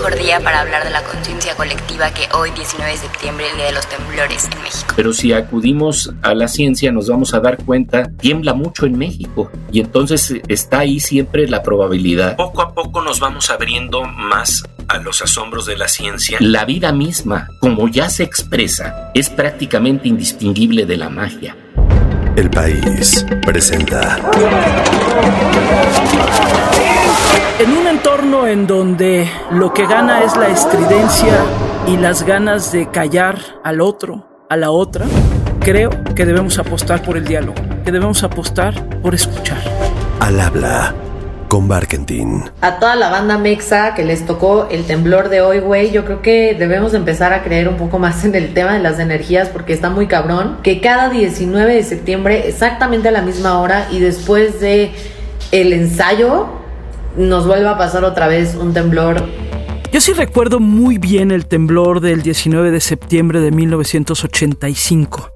mejor día para hablar de la conciencia colectiva que hoy, 19 de septiembre, el Día de los Temblores en México. Pero si acudimos a la ciencia nos vamos a dar cuenta, tiembla mucho en México y entonces está ahí siempre la probabilidad. Poco a poco nos vamos abriendo más a los asombros de la ciencia. La vida misma, como ya se expresa, es prácticamente indistinguible de la magia. El país presenta. En un entorno en donde lo que gana es la estridencia y las ganas de callar al otro, a la otra, creo que debemos apostar por el diálogo, que debemos apostar por escuchar. Al habla con Barkentin. A toda la banda mexa que les tocó el temblor de hoy, güey, yo creo que debemos empezar a creer un poco más en el tema de las energías porque está muy cabrón. Que cada 19 de septiembre, exactamente a la misma hora y después de el ensayo, nos vuelva a pasar otra vez un temblor yo sí recuerdo muy bien el temblor del 19 de septiembre de 1985.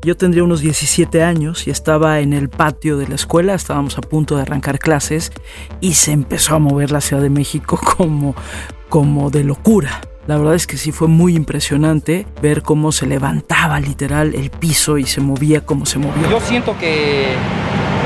Yo tendría unos 17 años y estaba en el patio de la escuela, estábamos a punto de arrancar clases y se empezó a mover la Ciudad de México como, como de locura. La verdad es que sí fue muy impresionante ver cómo se levantaba literal el piso y se movía como se movía. Yo siento que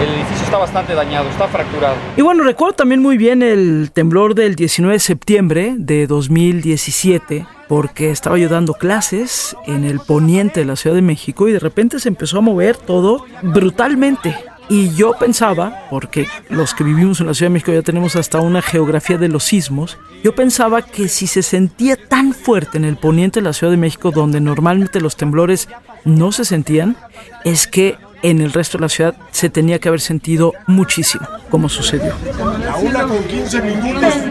el edificio está bastante dañado, está fracturado. Y bueno, recuerdo también muy bien el temblor del 19 de septiembre de 2017 porque estaba yo dando clases en el poniente de la Ciudad de México y de repente se empezó a mover todo brutalmente. Y yo pensaba, porque los que vivimos en la Ciudad de México ya tenemos hasta una geografía de los sismos, yo pensaba que si se sentía tan fuerte en el poniente de la Ciudad de México, donde normalmente los temblores no se sentían, es que en el resto de la ciudad se tenía que haber sentido muchísimo, como sucedió.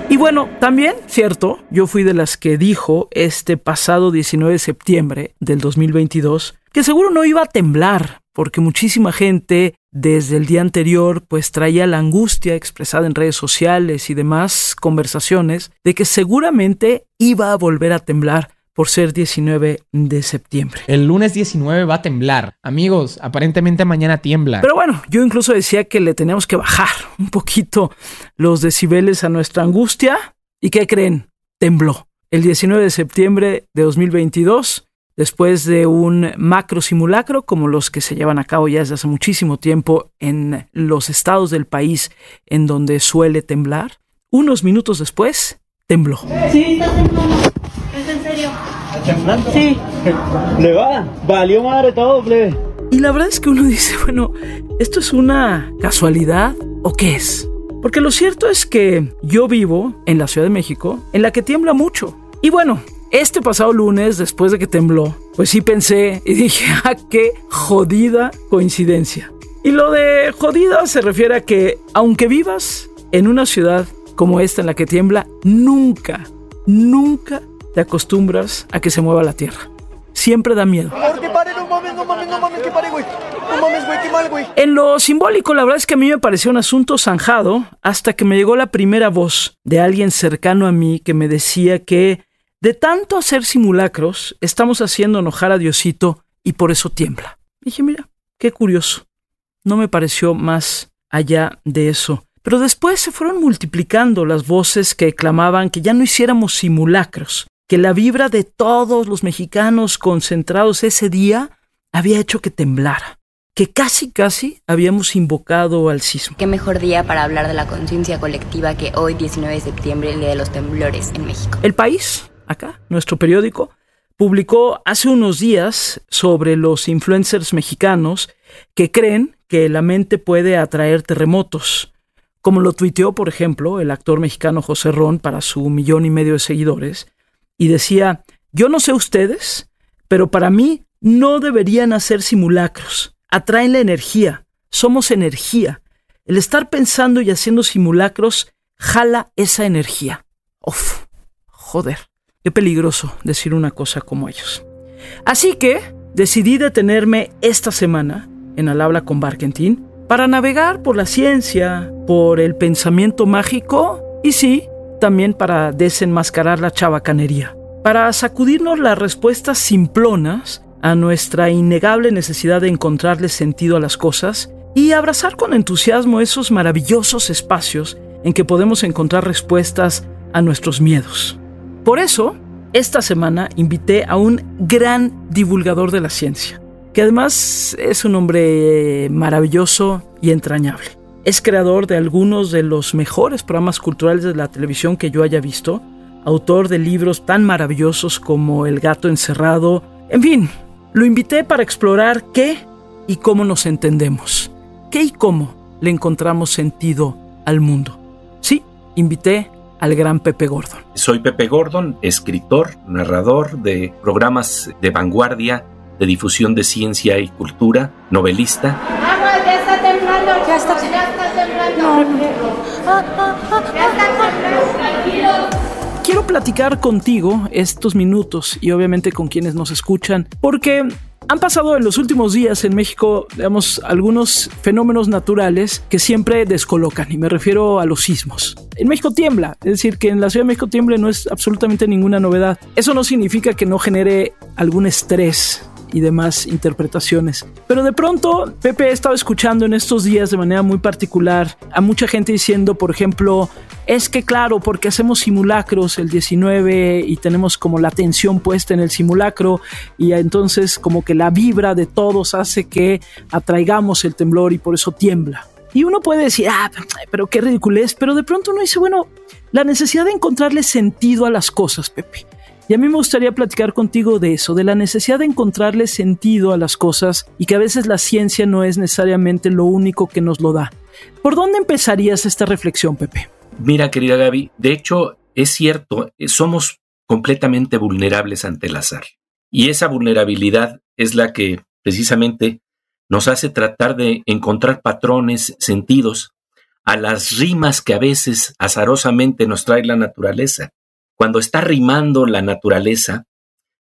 Y bueno, también, cierto, yo fui de las que dijo este pasado 19 de septiembre del 2022 que seguro no iba a temblar, porque muchísima gente desde el día anterior pues traía la angustia expresada en redes sociales y demás conversaciones de que seguramente iba a volver a temblar por ser 19 de septiembre. El lunes 19 va a temblar. Amigos, aparentemente mañana tiembla. Pero bueno, yo incluso decía que le teníamos que bajar un poquito los decibeles a nuestra angustia. ¿Y qué creen? Tembló. El 19 de septiembre de 2022, después de un macro simulacro como los que se llevan a cabo ya desde hace muchísimo tiempo en los estados del país en donde suele temblar, unos minutos después, tembló. Sí, está temblando. ¿Es en serio? temblando? Sí. Le va, valió madre todo, plebe. Y la verdad es que uno dice, bueno, ¿esto es una casualidad o qué es? Porque lo cierto es que yo vivo en la Ciudad de México, en la que tiembla mucho. Y bueno, este pasado lunes, después de que tembló, pues sí pensé y dije, ah, qué jodida coincidencia. Y lo de jodida se refiere a que aunque vivas en una ciudad como esta en la que tiembla, nunca, nunca te acostumbras a que se mueva la tierra. Siempre da miedo. En lo simbólico, la verdad es que a mí me pareció un asunto zanjado hasta que me llegó la primera voz de alguien cercano a mí que me decía que de tanto hacer simulacros estamos haciendo enojar a Diosito y por eso tiembla. dije, mira, qué curioso. No me pareció más allá de eso. Pero después se fueron multiplicando las voces que clamaban que ya no hiciéramos simulacros, que la vibra de todos los mexicanos concentrados ese día había hecho que temblara, que casi casi habíamos invocado al sismo. Qué mejor día para hablar de la conciencia colectiva que hoy, 19 de septiembre, el Día de los Temblores en México. El país, acá, nuestro periódico, publicó hace unos días sobre los influencers mexicanos que creen que la mente puede atraer terremotos como lo tuiteó, por ejemplo, el actor mexicano José Ron para su millón y medio de seguidores, y decía, yo no sé ustedes, pero para mí no deberían hacer simulacros, atraen la energía, somos energía. El estar pensando y haciendo simulacros jala esa energía. Uf, joder, qué peligroso decir una cosa como ellos. Así que decidí detenerme esta semana en Al habla con Barkentin para navegar por la ciencia, por el pensamiento mágico y sí, también para desenmascarar la chabacanería, para sacudirnos las respuestas simplonas a nuestra innegable necesidad de encontrarle sentido a las cosas y abrazar con entusiasmo esos maravillosos espacios en que podemos encontrar respuestas a nuestros miedos. Por eso, esta semana invité a un gran divulgador de la ciencia, que además es un hombre maravilloso y entrañable. Es creador de algunos de los mejores programas culturales de la televisión que yo haya visto, autor de libros tan maravillosos como El gato encerrado, en fin, lo invité para explorar qué y cómo nos entendemos, qué y cómo le encontramos sentido al mundo. Sí, invité al gran Pepe Gordon. Soy Pepe Gordon, escritor, narrador de programas de vanguardia, de difusión de ciencia y cultura, novelista. ya está temblando. Ya está, temblando. Quiero platicar contigo estos minutos y obviamente con quienes nos escuchan, porque han pasado en los últimos días en México, digamos, algunos fenómenos naturales que siempre descolocan, y me refiero a los sismos. En México tiembla, es decir, que en la Ciudad de México tiemble no es absolutamente ninguna novedad. Eso no significa que no genere algún estrés y demás interpretaciones. Pero de pronto, Pepe ha estado escuchando en estos días de manera muy particular a mucha gente diciendo, por ejemplo, es que claro, porque hacemos simulacros el 19 y tenemos como la atención puesta en el simulacro y entonces como que la vibra de todos hace que atraigamos el temblor y por eso tiembla. Y uno puede decir, ah, pero qué ridiculez, pero de pronto uno dice, bueno, la necesidad de encontrarle sentido a las cosas, Pepe. Y a mí me gustaría platicar contigo de eso, de la necesidad de encontrarle sentido a las cosas y que a veces la ciencia no es necesariamente lo único que nos lo da. ¿Por dónde empezarías esta reflexión, Pepe? Mira, querida Gaby, de hecho es cierto, eh, somos completamente vulnerables ante el azar. Y esa vulnerabilidad es la que precisamente nos hace tratar de encontrar patrones, sentidos a las rimas que a veces azarosamente nos trae la naturaleza cuando está rimando la naturaleza,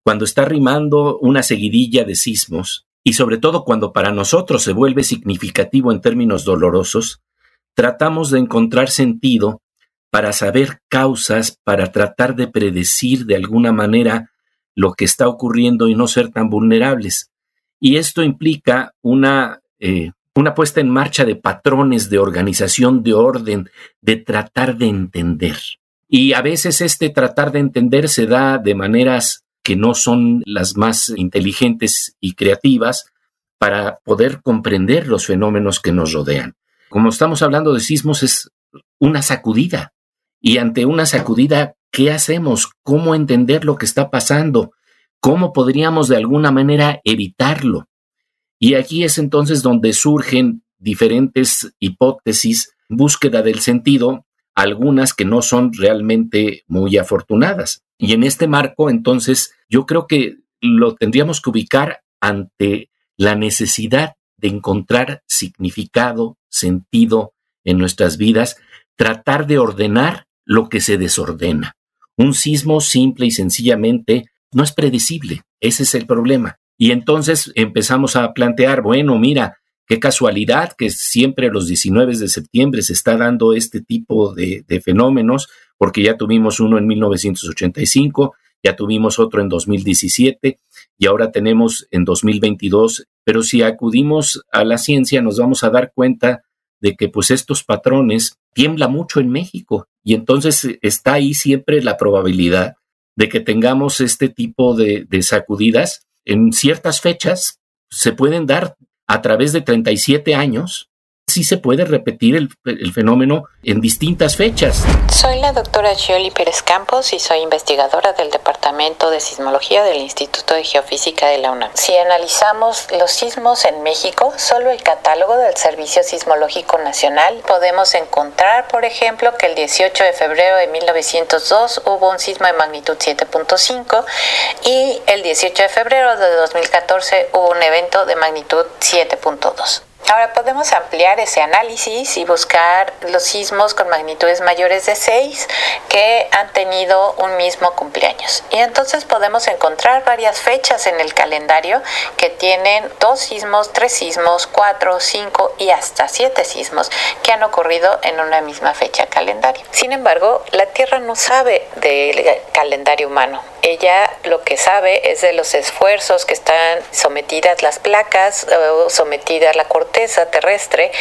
cuando está rimando una seguidilla de sismos, y sobre todo cuando para nosotros se vuelve significativo en términos dolorosos, tratamos de encontrar sentido para saber causas, para tratar de predecir de alguna manera lo que está ocurriendo y no ser tan vulnerables. Y esto implica una, eh, una puesta en marcha de patrones de organización, de orden, de tratar de entender. Y a veces este tratar de entender se da de maneras que no son las más inteligentes y creativas para poder comprender los fenómenos que nos rodean. Como estamos hablando de sismos, es una sacudida. Y ante una sacudida, ¿qué hacemos? ¿Cómo entender lo que está pasando? ¿Cómo podríamos de alguna manera evitarlo? Y aquí es entonces donde surgen diferentes hipótesis, búsqueda del sentido, algunas que no son realmente muy afortunadas. Y en este marco, entonces, yo creo que lo tendríamos que ubicar ante la necesidad de encontrar significado, sentido en nuestras vidas, tratar de ordenar lo que se desordena. Un sismo simple y sencillamente no es predecible, ese es el problema. Y entonces empezamos a plantear, bueno, mira, Qué casualidad que siempre los 19 de septiembre se está dando este tipo de, fenómenos, porque ya tuvimos uno en 1985, ya tuvimos otro en 2017 y ahora tenemos en 2022. Pero si acudimos a la ciencia nos vamos a dar cuenta de que pues estos patrones tiembla mucho en México y entonces está ahí siempre la probabilidad de que tengamos este tipo de, de sacudidas en ciertas fechas se pueden dar a través de 37 años, sí se puede repetir el, fenómeno en distintas fechas. Soy la doctora Gioli Pérez Campos y soy investigadora del Departamento de Sismología del Instituto de Geofísica de la UNAM. Si analizamos los sismos en México, solo el catálogo del Servicio Sismológico Nacional podemos encontrar, por ejemplo, que el 18 de febrero de 1902 hubo un sismo de magnitud 7.5 y el 18 de febrero de 2014 hubo un evento de magnitud 7.2. Ahora podemos ampliar ese análisis y buscar los sismos con magnitudes mayores de 6 que han tenido un mismo cumpleaños. Y entonces podemos encontrar varias fechas en el calendario que tienen dos sismos, tres sismos, cuatro, cinco y hasta siete sismos que han ocurrido en una misma fecha calendario. Sin embargo, la Tierra no sabe del calendario humano Ella lo que sabe es de los esfuerzos que están sometidas las placas o sometida la corteza terrestre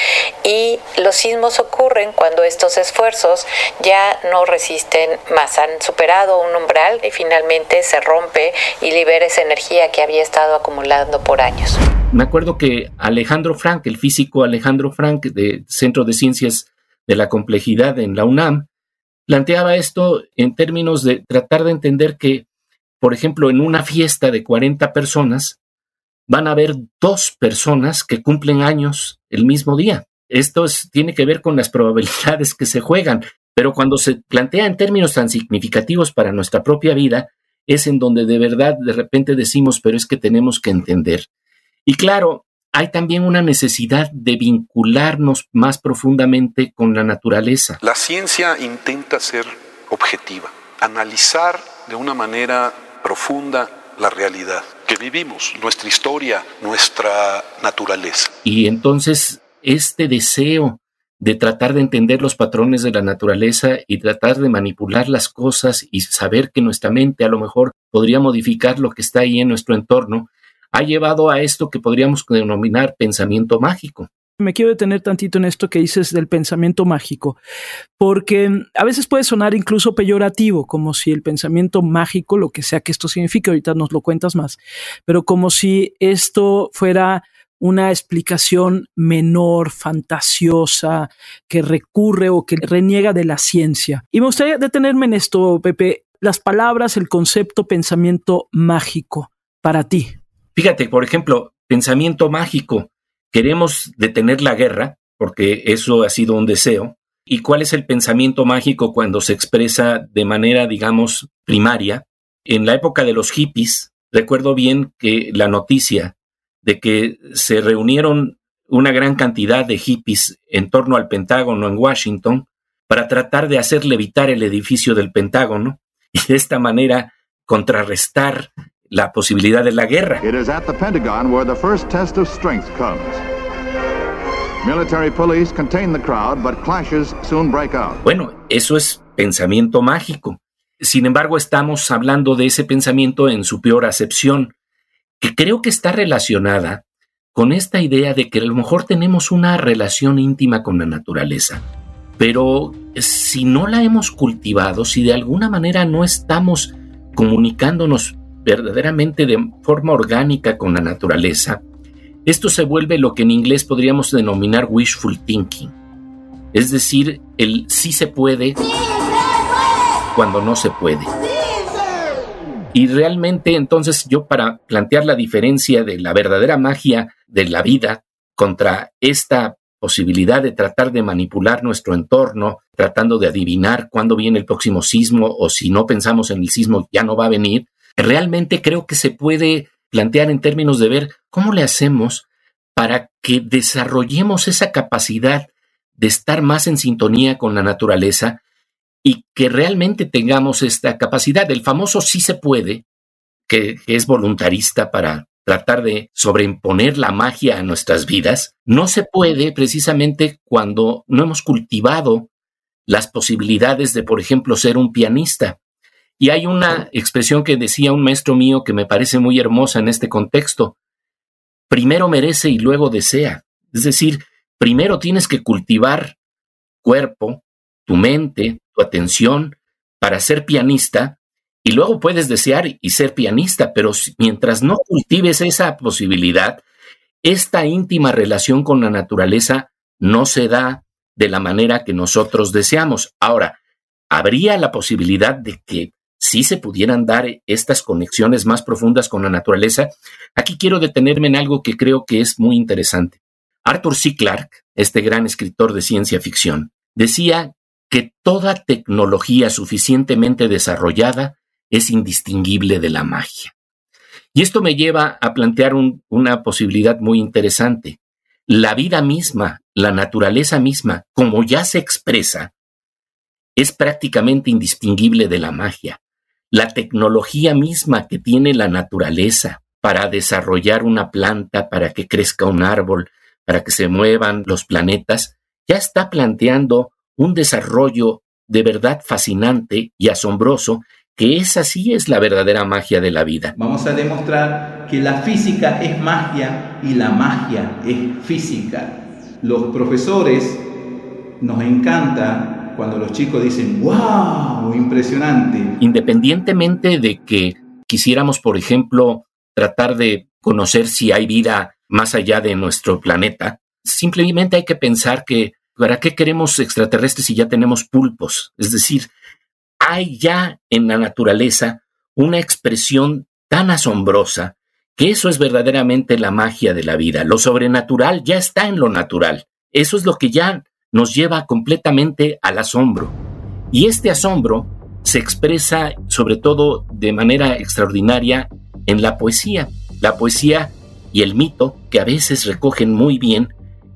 y los sismos ocurren cuando estos esfuerzos ya no resisten más, han superado un umbral y finalmente se rompe y libera esa energía que había estado acumulando por años. Me acuerdo que Alejandro Frank, el físico Alejandro Frank del Centro de Ciencias de la Complejidad en la UNAM, planteaba esto en términos de tratar de entender que, por ejemplo, en una fiesta de 40 personas, van a haber dos personas que cumplen años el mismo día. Esto tiene que ver con las probabilidades que se juegan, pero cuando se plantea en términos tan significativos para nuestra propia vida, es en donde de verdad de repente decimos, pero es que tenemos que entender. Y claro, hay también una necesidad de vincularnos más profundamente con la naturaleza. La ciencia intenta ser objetiva, analizar de una manera profunda la realidad que vivimos, nuestra historia, nuestra naturaleza. Y entonces este deseo de tratar de entender los patrones de la naturaleza y tratar de manipular las cosas y saber que nuestra mente a lo mejor podría modificar lo que está ahí en nuestro entorno, ha llevado a esto que podríamos denominar pensamiento mágico. Me quiero detener tantito en esto que dices del pensamiento mágico, porque a veces puede sonar incluso peyorativo, como si el pensamiento mágico, lo que sea que esto signifique, ahorita nos lo cuentas más, pero como si esto fuera una explicación menor, fantasiosa, que recurre o que reniega de la ciencia. Y me gustaría detenerme en esto, Pepe, las palabras, el concepto pensamiento mágico para ti. Fíjate, por ejemplo, pensamiento mágico. Queremos detener la guerra, porque eso ha sido un deseo. ¿Y cuál es el pensamiento mágico cuando se expresa de manera, digamos, primaria? En la época de los hippies, recuerdo bien que la noticia de que se reunieron una gran cantidad de hippies en torno al Pentágono en Washington para tratar de hacer levitar el edificio del Pentágono y de esta manera contrarrestar la posibilidad de la guerra. It is at the Pentagon where the first test of strength comes. Military police contain the crowd, but clashes soon break out. Bueno, eso es pensamiento mágico. Sin embargo, estamos hablando de ese pensamiento en su peor acepción, que creo que está relacionada con esta idea de que a lo mejor tenemos una relación íntima con la naturaleza, pero si no la hemos cultivado, si de alguna manera no estamos comunicándonos verdaderamente de forma orgánica con la naturaleza, esto se vuelve lo que en inglés podríamos denominar wishful thinking, es decir, el sí se puede cuando no se puede. Y realmente entonces yo para plantear la diferencia de la verdadera magia de la vida contra esta posibilidad de tratar de manipular nuestro entorno, tratando de adivinar cuándo viene el próximo sismo o si no pensamos en el sismo ya no va a venir, realmente creo que se puede plantear en términos de ver cómo le hacemos para que desarrollemos esa capacidad de estar más en sintonía con la naturaleza y que realmente tengamos esta capacidad. El famoso sí se puede, que, es voluntarista para tratar de sobreimponer la magia a nuestras vidas, no se puede precisamente cuando no hemos cultivado las posibilidades de, por ejemplo, ser un pianista. Y hay una expresión que decía un maestro mío que me parece muy hermosa en este contexto. Primero merece y luego desea. Es decir, primero tienes que cultivar cuerpo, tu mente, tu atención para ser pianista y luego puedes desear y ser pianista, pero mientras no cultives esa posibilidad, esta íntima relación con la naturaleza no se da de la manera que nosotros deseamos. Ahora, habría la posibilidad de que si se pudieran dar estas conexiones más profundas con la naturaleza, aquí quiero detenerme en algo que creo que es muy interesante. Arthur C. Clarke, este gran escritor de ciencia ficción, decía que toda tecnología suficientemente desarrollada es indistinguible de la magia. Y esto me lleva a plantear una posibilidad muy interesante. La vida misma, la naturaleza misma, como ya se expresa, es prácticamente indistinguible de la magia la tecnología misma que tiene la naturaleza para desarrollar una planta, para que crezca un árbol, para que se muevan los planetas, ya está planteando un desarrollo de verdad fascinante y asombroso que esa sí es la verdadera magia de la vida. Vamos a demostrar que la física es magia y la magia es física. Los profesores nos encanta cuando los chicos dicen, wow, impresionante. Independientemente de que quisiéramos, por ejemplo, tratar de conocer si hay vida más allá de nuestro planeta, simplemente hay que pensar que ¿para qué queremos extraterrestres si ya tenemos pulpos? Es decir, hay ya en la naturaleza una expresión tan asombrosa que eso es verdaderamente la magia de la vida. Lo sobrenatural ya está en lo natural. Eso es lo que ya nos lleva completamente al asombro. Y este asombro se expresa sobre todo de manera extraordinaria en la poesía. La poesía y el mito que a veces recogen muy bien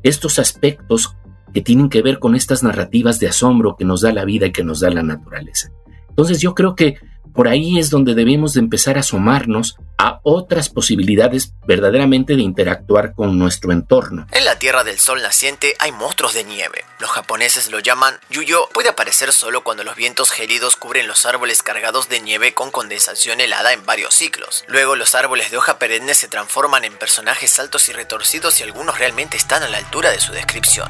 estos aspectos que tienen que ver con estas narrativas de asombro que nos da la vida y que nos da la naturaleza. Entonces yo creo que por ahí es donde debemos de empezar a asomarnos a otras posibilidades verdaderamente de interactuar con nuestro entorno. En la Tierra del Sol naciente hay monstruos de nieve. Los japoneses lo llaman yuyo. Puede aparecer solo cuando los vientos gélidos cubren los árboles cargados de nieve con condensación helada en varios ciclos. Luego los árboles de hoja perenne se transforman en personajes altos y retorcidos y algunos realmente están a la altura de su descripción.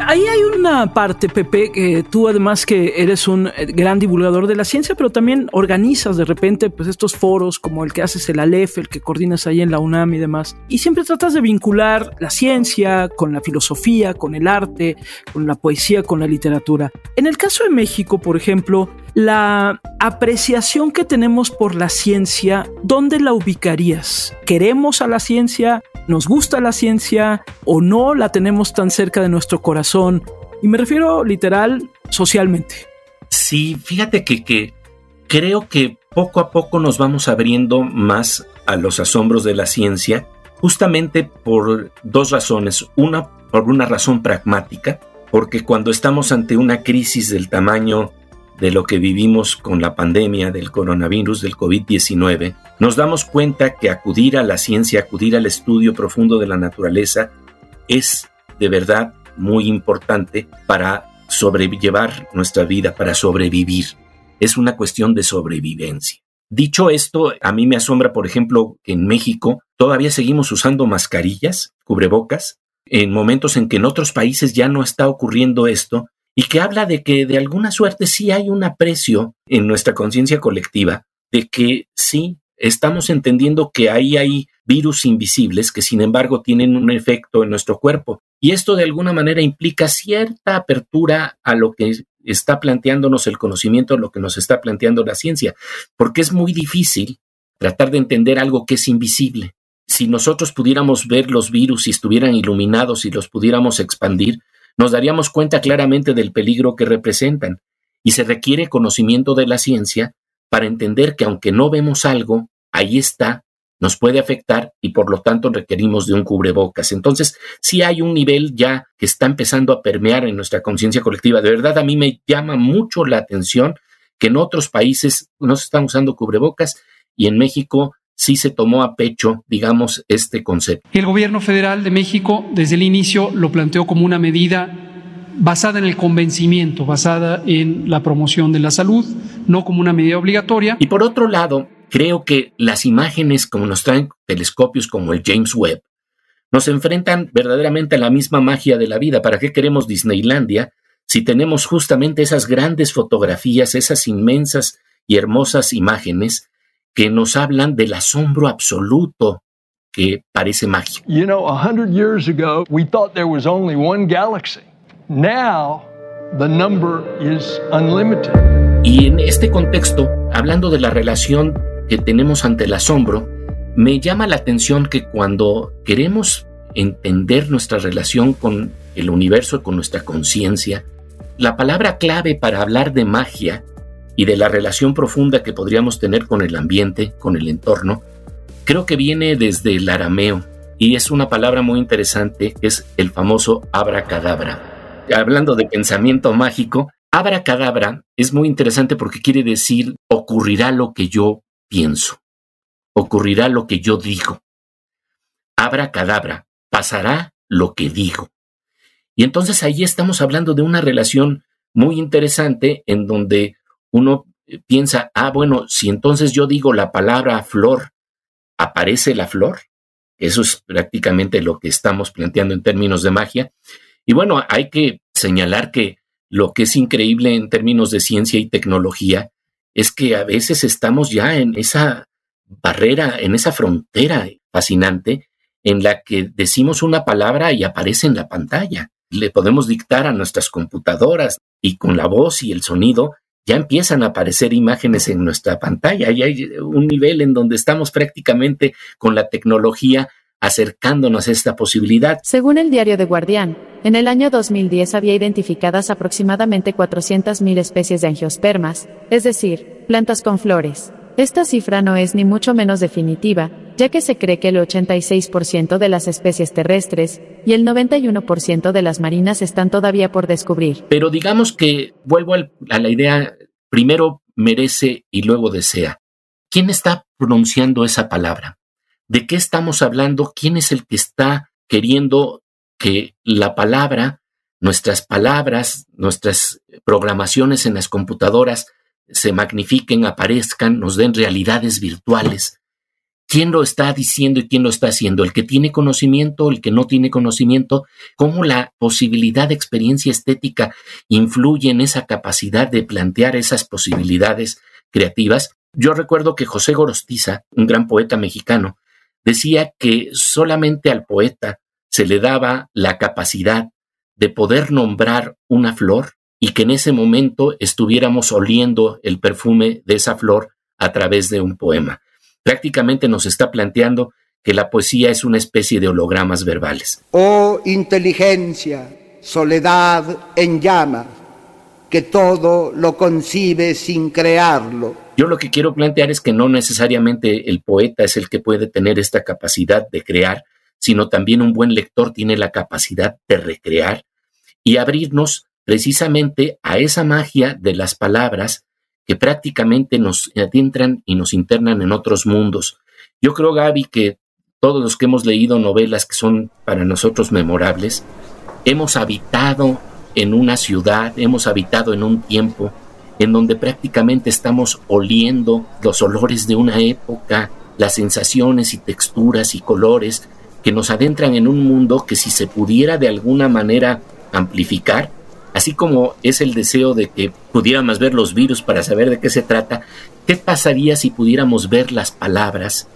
Ahí hay una parte, Pepe, que tú además que eres un eh, gran divulgador de la ciencia, pero también organizas de repente pues estos foros como el que haces el Aleph, el que coordinas ahí en la UNAM y demás. Y siempre tratas de vincular la ciencia con la filosofía, con el arte, con la poesía, con la literatura. En el caso de México, por ejemplo, la apreciación que tenemos por la ciencia, ¿dónde la ubicarías? ¿Queremos a la ciencia? ¿Nos gusta la ciencia? ¿O no la tenemos tan cerca de nuestro corazón? Y me refiero literal, socialmente. Sí, fíjate que, que creo que poco a poco nos vamos abriendo más a los asombros de la ciencia, justamente por dos razones. Una, por una razón pragmática, porque cuando estamos ante una crisis del tamaño de lo que vivimos con la pandemia del coronavirus del COVID-19, nos damos cuenta que acudir a la ciencia, acudir al estudio profundo de la naturaleza es de verdad muy importante para sobrellevar nuestra vida, para sobrevivir. Es una cuestión de sobrevivencia. Dicho esto, a mí me asombra, por ejemplo, que en México todavía seguimos usando mascarillas, cubrebocas, en momentos en que en otros países ya no está ocurriendo esto y que habla de que de alguna suerte sí hay un aprecio en nuestra conciencia colectiva de que sí estamos entendiendo que ahí hay virus invisibles que sin embargo tienen un efecto en nuestro cuerpo. Y esto de alguna manera implica cierta apertura a lo que está planteándonos el conocimiento, lo que nos está planteando la ciencia, porque es muy difícil tratar de entender algo que es invisible. Si nosotros pudiéramos ver los virus y estuvieran iluminados y los pudiéramos expandir, nos daríamos cuenta claramente del peligro que representan, y se requiere conocimiento de la ciencia para entender que aunque no vemos algo, ahí está, nos puede afectar y por lo tanto requerimos de un cubrebocas. Entonces, sí hay un nivel ya que está empezando a permear en nuestra conciencia colectiva. De verdad, a mí me llama mucho la atención que en otros países no se están usando cubrebocas y en México sí se tomó a pecho, digamos, este concepto. El gobierno federal de México desde el inicio lo planteó como una medida basada en el convencimiento, basada en la promoción de la salud, no como una medida obligatoria. Y por otro lado, creo que las imágenes como nos traen telescopios como el James Webb, nos enfrentan verdaderamente a la misma magia de la vida. ¿Para qué queremos Disneylandia si tenemos justamente esas grandes fotografías, esas inmensas y hermosas imágenes que nos hablan del asombro absoluto que parece mágico. You know, a hundred years ago, we thought there was only one galaxy. Now, the number is unlimited. Y en este contexto, hablando de la relación que tenemos ante el asombro, me llama la atención que cuando queremos entender nuestra relación con el universo, con nuestra conciencia, la palabra clave para hablar de magia y de la relación profunda que podríamos tener con el ambiente, con el entorno, creo que viene desde el arameo y es una palabra muy interesante, es el famoso abracadabra. Hablando de pensamiento mágico, abracadabra es muy interesante porque quiere decir ocurrirá lo que yo pienso, ocurrirá lo que yo digo. Abracadabra, pasará lo que digo. Y entonces ahí estamos hablando de una relación muy interesante en donde uno eh, piensa, ah, bueno, si entonces yo digo la palabra flor, ¿aparece la flor? Eso es prácticamente lo que estamos planteando en términos de magia. Y bueno, hay que señalar que lo que es increíble en términos de ciencia y tecnología es que a veces estamos ya en esa barrera, en esa frontera fascinante en la que decimos una palabra y aparece en la pantalla. Le podemos dictar a nuestras computadoras y con la voz y el sonido ya empiezan a aparecer imágenes en nuestra pantalla y hay un nivel en donde estamos prácticamente con la tecnología acercándonos a esta posibilidad. Según el diario The Guardian, en el año 2010 había identificadas aproximadamente 400.000 especies de angiospermas, es decir, plantas con flores. Esta cifra no es ni mucho menos definitiva, ya que se cree que el 86% de las especies terrestres y el 91% de las marinas están todavía por descubrir. Pero digamos que vuelvo a la idea, primero merece y luego desea. ¿Quién está pronunciando esa palabra? ¿De qué estamos hablando? ¿Quién es el que está queriendo que la palabra, nuestras palabras, nuestras programaciones en las computadoras se magnifiquen, aparezcan, nos den realidades virtuales? ¿Quién lo está diciendo y quién lo está haciendo? ¿El que tiene conocimiento, el que no tiene conocimiento? ¿Cómo la posibilidad de experiencia estética influye en esa capacidad de plantear esas posibilidades creativas? Yo recuerdo que José Gorostiza, un gran poeta mexicano, decía que solamente al poeta se le daba la capacidad de poder nombrar una flor y que en ese momento estuviéramos oliendo el perfume de esa flor a través de un poema. Prácticamente nos está planteando que la poesía es una especie de hologramas verbales. Oh inteligencia, soledad en llama, que todo lo concibe sin crearlo yo lo que quiero plantear es que no necesariamente el poeta es el que puede tener esta capacidad de crear, sino también un buen lector tiene la capacidad de recrear y abrirnos precisamente a esa magia de las palabras que prácticamente nos adentran y nos internan en otros mundos. Yo creo, Gaby, que todos los que hemos leído novelas que son para nosotros memorables, hemos habitado en una ciudad, hemos habitado en un tiempo, en donde prácticamente estamos oliendo los olores de una época, las sensaciones y texturas y colores que nos adentran en un mundo que si se pudiera de alguna manera amplificar, así como es el deseo de que pudiéramos ver los virus para saber de qué se trata, ¿qué pasaría si pudiéramos ver las palabras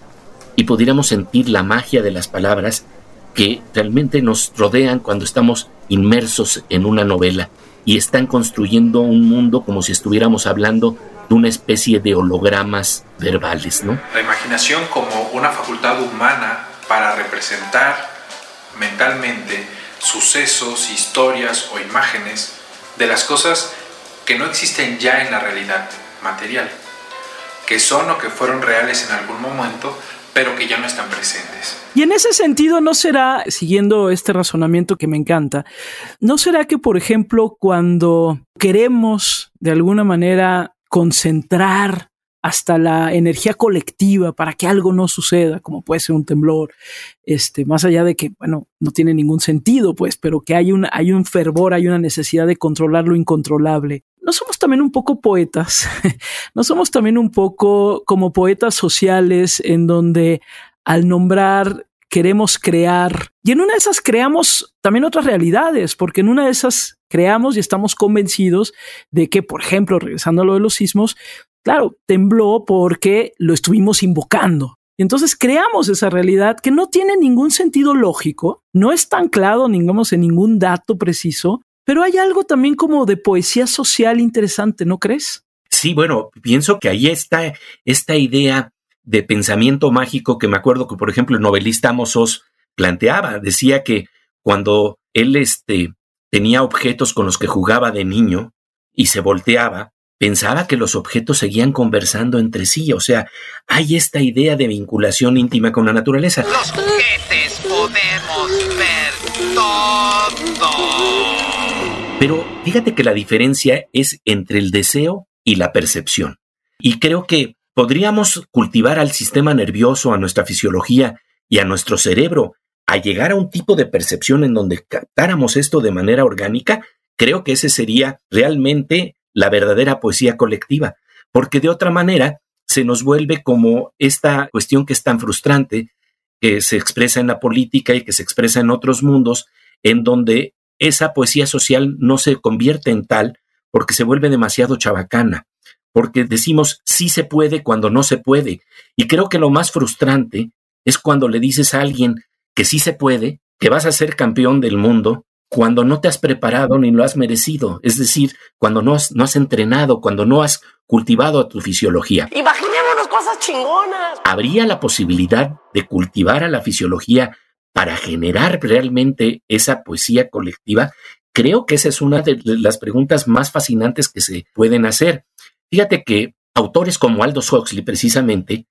y pudiéramos sentir la magia de las palabras que realmente nos rodean cuando estamos inmersos en una novela? Y están construyendo un mundo como si estuviéramos hablando de una especie de hologramas verbales, ¿no? La imaginación como una facultad humana para representar mentalmente sucesos, historias o imágenes de las cosas que no existen ya en la realidad material, que son o que fueron reales en algún momento, pero que ya no están presentes. Y en ese sentido, ¿no será, siguiendo este razonamiento que me encanta, ¿no será que, por ejemplo, cuando queremos de alguna manera concentrar hasta la energía colectiva para que algo no suceda, como puede ser un temblor, este, más allá de que, bueno, no tiene ningún sentido, pues, pero que hay un, hay un fervor, hay una necesidad de controlar lo incontrolable. ¿No somos también un poco poetas? ¿No somos también un poco como poetas sociales en donde al nombrar queremos crear y en una de esas creamos también otras realidades, porque en una de esas creamos y estamos convencidos de que, por ejemplo, regresando a lo de los sismos, claro, tembló porque lo estuvimos invocando. Entonces creamos esa realidad que no tiene ningún sentido lógico, no está anclado, digamos, en ningún dato preciso, pero hay algo también como de poesía social interesante, ¿no crees? Sí, bueno, pienso que ahí está esta idea de pensamiento mágico que me acuerdo que, por ejemplo, el novelista Amos planteaba. Decía que cuando él este, tenía objetos con los que jugaba de niño y se volteaba, pensaba que los objetos seguían conversando entre sí. O sea, hay esta idea de vinculación íntima con la naturaleza. Los juguetes Pero fíjate que la diferencia es entre el deseo y la percepción. Y creo que podríamos cultivar al sistema nervioso, a nuestra fisiología y a nuestro cerebro a llegar a un tipo de percepción en donde captáramos esto de manera orgánica, creo que ese sería realmente la verdadera poesía colectiva, porque de otra manera se nos vuelve como esta cuestión que es tan frustrante, que se expresa en la política y que se expresa en otros mundos, en donde esa poesía social no se convierte en tal porque se vuelve demasiado chabacana, porque decimos sí se puede cuando no se puede. Y creo que lo más frustrante es cuando le dices a alguien que sí se puede, que vas a ser campeón del mundo, cuando no te has preparado ni lo has merecido, es decir, cuando no has, no has entrenado, cuando no has cultivado a tu fisiología. Imaginémonos cosas chingonas. ¿Habría la posibilidad de cultivar a la fisiología para generar realmente esa poesía colectiva? Creo que esa es una de las preguntas más fascinantes que se pueden hacer. Fíjate que autores como Aldous Huxley precisamente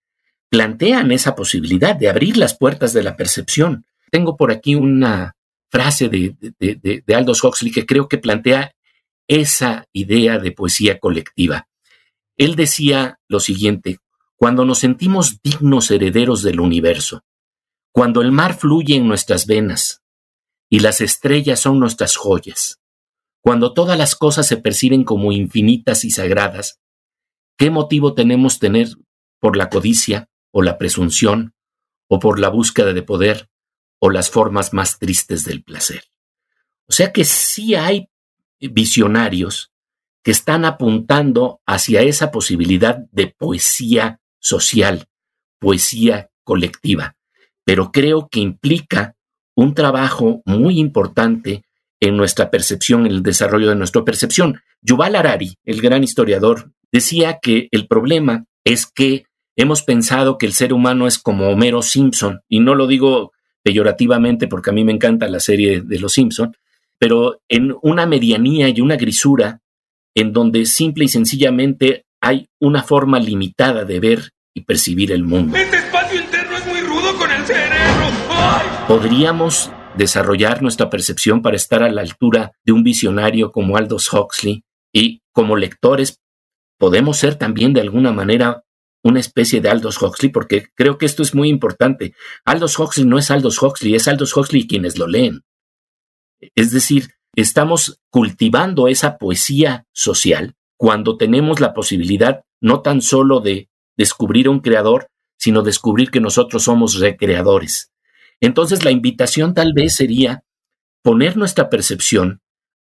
plantean esa posibilidad de abrir las puertas de la percepción. Tengo por aquí una frase de, de, de, Aldous Huxley que creo que plantea esa idea de poesía colectiva. Él decía lo siguiente, cuando nos sentimos dignos herederos del universo, cuando el mar fluye en nuestras venas y las estrellas son nuestras joyas, cuando todas las cosas se perciben como infinitas y sagradas, ¿qué motivo tenemos tener por la codicia o la presunción o por la búsqueda de poder o las formas más tristes del placer? O sea que sí hay visionarios que están apuntando hacia esa posibilidad de poesía social, poesía colectiva, pero creo que implica un trabajo muy importante en nuestra percepción, en el desarrollo de nuestra percepción. Yuval Harari, el gran historiador, decía que el problema es que hemos pensado que el ser humano es como Homero Simpson, y no lo digo peyorativamente porque a mí me encanta la serie de Los Simpson, pero en una medianía y una grisura en donde simple y sencillamente hay una forma limitada de ver y percibir el mundo. Podríamos desarrollar nuestra percepción para estar a la altura de un visionario como Aldous Huxley y como lectores podemos ser también de alguna manera una especie de Aldous Huxley porque creo que esto es muy importante. Aldous Huxley no es Aldous Huxley, es Aldous Huxley quienes lo leen. Es decir, estamos cultivando esa poesía social cuando tenemos la posibilidad no tan solo de descubrir un creador, sino descubrir que nosotros somos recreadores. Entonces la invitación tal vez sería poner nuestra percepción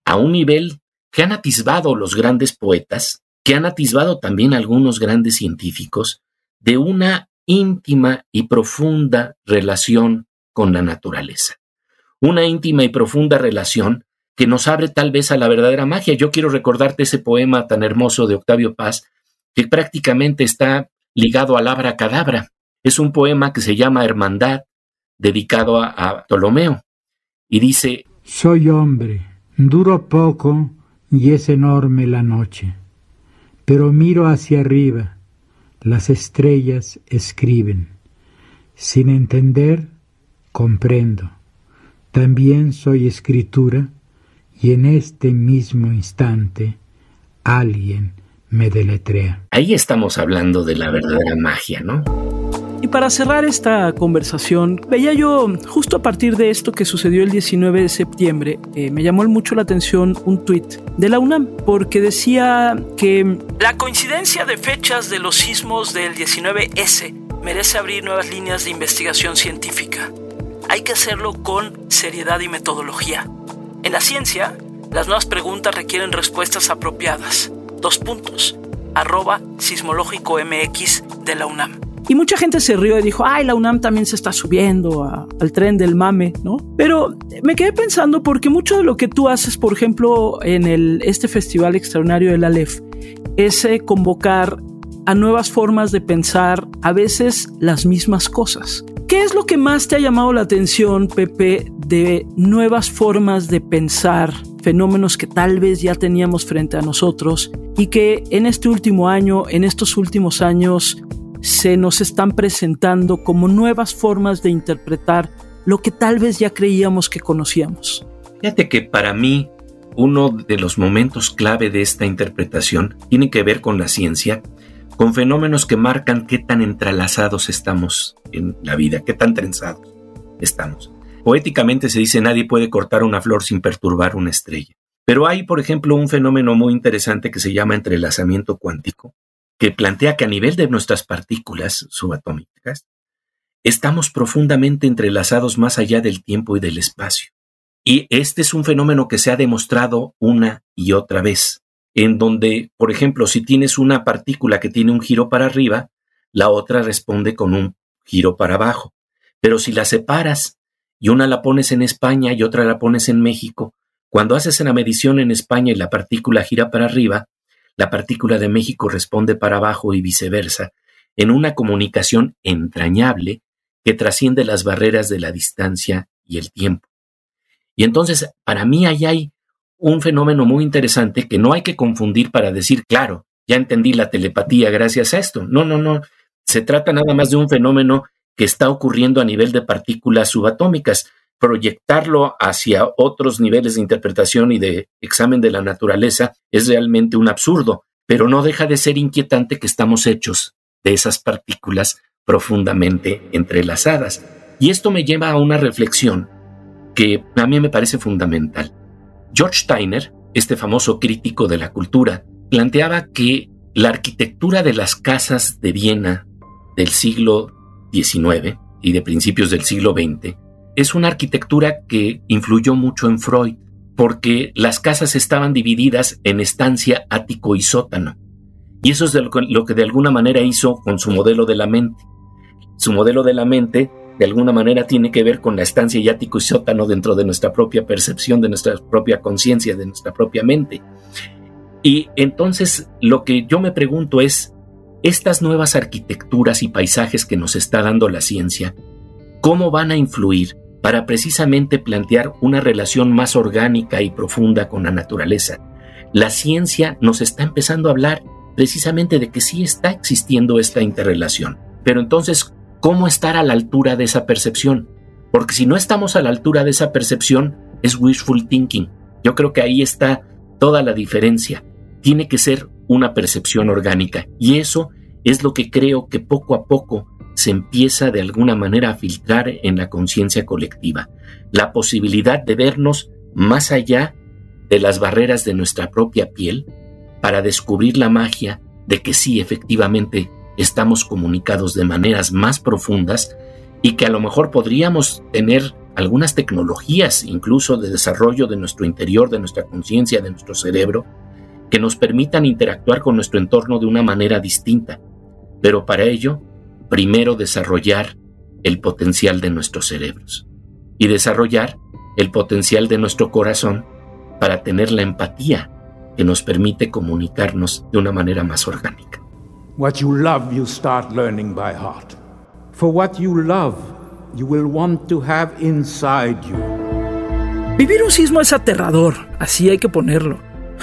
a un nivel que han atisbado los grandes poetas, que han atisbado también algunos grandes científicos, de una íntima y profunda relación con la naturaleza. Una íntima y profunda relación que nos abre tal vez a la verdadera magia. Yo quiero recordarte ese poema tan hermoso de Octavio Paz, que prácticamente está ligado al cadabra. Es un poema que se llama Hermandad, dedicado a, Ptolomeo, y dice, Soy hombre, duro poco y es enorme la noche, pero miro hacia arriba, las estrellas escriben, sin entender, comprendo, también soy escritura, y en este mismo instante alguien me deletrea. Ahí estamos hablando de la verdadera magia, ¿no? Y para cerrar esta conversación, veía yo, justo a partir de esto que sucedió el 19 de septiembre, eh, me llamó mucho la atención un tuit de la UNAM, porque decía que la coincidencia de fechas de los sismos del 19S merece abrir nuevas líneas de investigación científica. Hay que hacerlo con seriedad y metodología. En la ciencia, las nuevas preguntas requieren respuestas apropiadas. Dos puntos. Arroba sismológico MX de la UNAM. Y mucha gente se rió y dijo, ay, la UNAM también se está subiendo al tren del mame, ¿no? Pero me quedé pensando porque mucho de lo que tú haces, por ejemplo, en el, este festival extraordinario del Aleph, es eh, convocar a nuevas formas de pensar a veces las mismas cosas. ¿Qué es lo que más te ha llamado la atención, Pepe, de nuevas formas de pensar fenómenos que tal vez ya teníamos frente a nosotros y que en este último año, en estos últimos años, se nos están presentando como nuevas formas de interpretar lo que tal vez ya creíamos que conocíamos. Fíjate que para mí uno de los momentos clave de esta interpretación tiene que ver con la ciencia, con fenómenos que marcan qué tan entrelazados estamos en la vida, qué tan trenzados estamos. Poéticamente se dice nadie puede cortar una flor sin perturbar una estrella. Pero hay, por ejemplo, un fenómeno muy interesante que se llama entrelazamiento cuántico, que plantea que a nivel de nuestras partículas subatómicas, estamos profundamente entrelazados más allá del tiempo y del espacio. Y este es un fenómeno que se ha demostrado una y otra vez, en donde, por ejemplo, si tienes una partícula que tiene un giro para arriba, la otra responde con un giro para abajo. Pero si la separas y una la pones en España y otra la pones en México, cuando haces una medición en España y la partícula gira para arriba, la partícula de México responde para abajo y viceversa, en una comunicación entrañable que trasciende las barreras de la distancia y el tiempo. Y entonces, para mí ahí hay un fenómeno muy interesante que no hay que confundir para decir, claro, ya entendí la telepatía gracias a esto. No, no, no. Se trata nada más de un fenómeno que está ocurriendo a nivel de partículas subatómicas. Proyectarlo hacia otros niveles de interpretación y de examen de la naturaleza es realmente un absurdo, pero no deja de ser inquietante que estamos hechos de esas partículas profundamente entrelazadas. Y esto me lleva a una reflexión que a mí me parece fundamental. George Steiner, este famoso crítico de la cultura, planteaba que la arquitectura de las casas de Viena del siglo XIX y de principios del siglo XX es una arquitectura que influyó mucho en Freud, porque las casas estaban divididas en estancia, ático y sótano. Y eso es lo que de alguna manera hizo con su modelo de la mente. Su modelo de la mente de alguna manera tiene que ver con la estancia y ático y sótano dentro de nuestra propia percepción, de nuestra propia conciencia, de nuestra propia mente. Y entonces lo que yo me pregunto es, estas nuevas arquitecturas y paisajes que nos está dando la ciencia, ¿cómo van a influir para precisamente plantear una relación más orgánica y profunda con la naturaleza? La ciencia nos está empezando a hablar precisamente de que sí está existiendo esta interrelación. Pero entonces, cómo estar a la altura de esa percepción. Porque si no estamos a la altura de esa percepción, es wishful thinking. Yo creo que ahí está toda la diferencia. Tiene que ser una percepción orgánica. Y eso es lo que creo que poco a poco se empieza de alguna manera a filtrar en la conciencia colectiva. La posibilidad de vernos más allá de las barreras de nuestra propia piel para descubrir la magia de que sí, efectivamente, estamos comunicados de maneras más profundas y que a lo mejor podríamos tener algunas tecnologías incluso de desarrollo de nuestro interior, de nuestra conciencia, de nuestro cerebro, que nos permitan interactuar con nuestro entorno de una manera distinta. Pero para ello, primero desarrollar el potencial de nuestros cerebros y desarrollar el potencial de nuestro corazón para tener la empatía que nos permite comunicarnos de una manera más orgánica. What you love, you start learning by heart. For what you love, you will want to have inside you. Vivir un sismo es aterrador, así hay que ponerlo.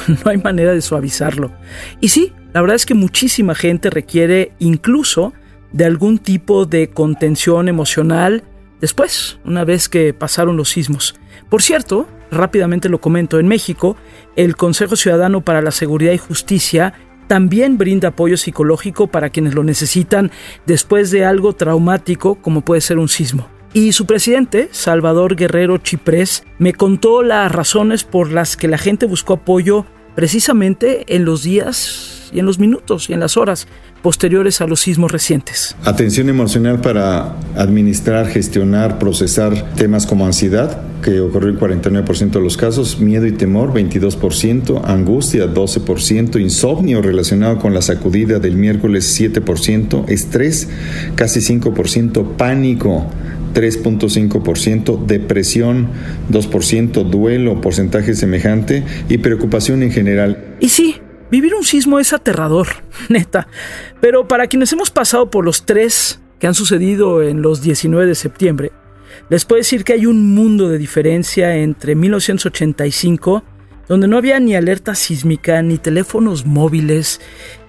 No hay manera de suavizarlo. Y sí, la verdad es que muchísima gente requiere incluso de algún tipo de contención emocional después, una vez que pasaron los sismos. Por cierto, rápidamente lo comento, en México, el Consejo Ciudadano para la Seguridad y Justicia también brinda apoyo psicológico para quienes lo necesitan después de algo traumático como puede ser un sismo. Y su presidente, Salvador Guerrero Chiprés, me contó las razones por las que la gente buscó apoyo precisamente en los días y en los minutos y en las horas posteriores a los sismos recientes. Atención emocional para administrar, gestionar, procesar temas como ansiedad, que ocurrió en 49% de los casos, miedo y temor 22%, angustia 12%, insomnio relacionado con la sacudida del miércoles 7%, estrés casi 5%, pánico 3.5%, depresión 2%, duelo porcentaje semejante y preocupación en general. Y sí, vivir un sismo es aterrador, neta. Pero para quienes hemos pasado por los tres que han sucedido en los 19 de septiembre, les puedo decir que hay un mundo de diferencia entre 1985, donde no había ni alerta sísmica, ni teléfonos móviles,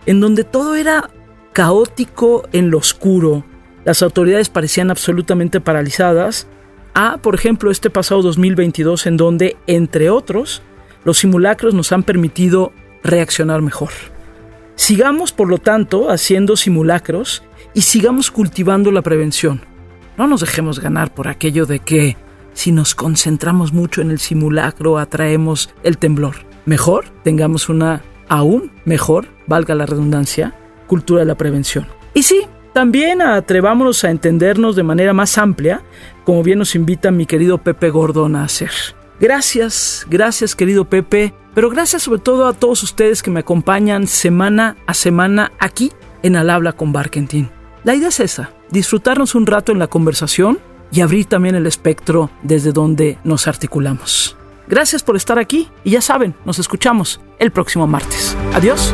en donde todo era caótico en lo oscuro, las autoridades parecían absolutamente paralizadas, a, por ejemplo, este pasado 2022 en donde, entre otros, los simulacros nos han permitido reaccionar mejor. Sigamos, por lo tanto, haciendo simulacros y sigamos cultivando la prevención. No nos dejemos ganar por aquello de que si nos concentramos mucho en el simulacro atraemos el temblor. Mejor tengamos una aún mejor, valga la redundancia, cultura de la prevención. Y sí, también atrevámonos a entendernos de manera más amplia, como bien nos invita mi querido Pepe Gordón a hacer. Gracias, gracias querido Pepe, pero gracias sobre todo a todos ustedes que me acompañan semana a semana aquí en Al Habla con Barkentin. La idea es esa, disfrutarnos un rato en la conversación y abrir también el espectro desde donde nos articulamos. Gracias por estar aquí y ya saben, nos escuchamos el próximo martes. Adiós.